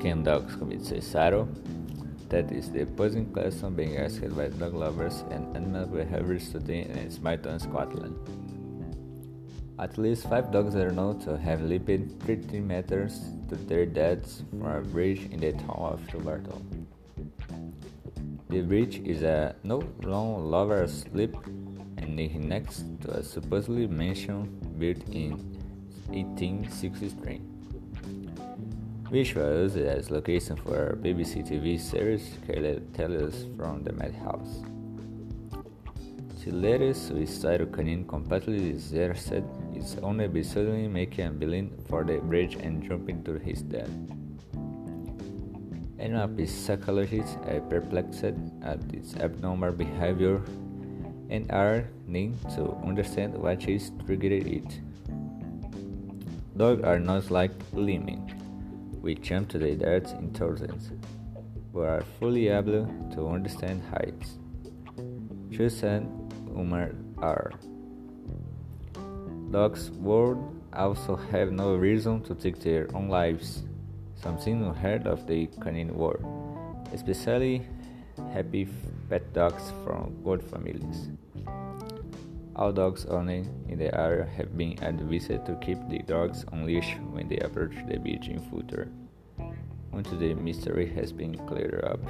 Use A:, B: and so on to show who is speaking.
A: Can dogs commit suicide? That is the opposing question being asked by dog lovers and animal behavior study in Smithton, Scotland. At least five dogs are known to have leaped 13 meters to their deaths from a bridge in the town of Dumbarton. The bridge is a no long lover asleep and next to a supposedly mansion built in 1863 which was as location for a BBC TV series Tales from the Madhouse. Chilere's suicidal canine completely deserted its owner by suddenly making a beeline for the bridge and jumping to his death. Animal psychologists are perplexed at its abnormal behavior and are needing to understand what is triggering it. Dogs are not like lemmings we jump to the dirt in thousands, but are fully able to understand heights. Just and Umar are. Dogs would also have no reason to take their own lives, something unheard of the canine world, especially happy pet dogs from good families. All dogs owned in the area have been advised to keep the dogs on leash when they approach the beach in future, until the mystery has been cleared up.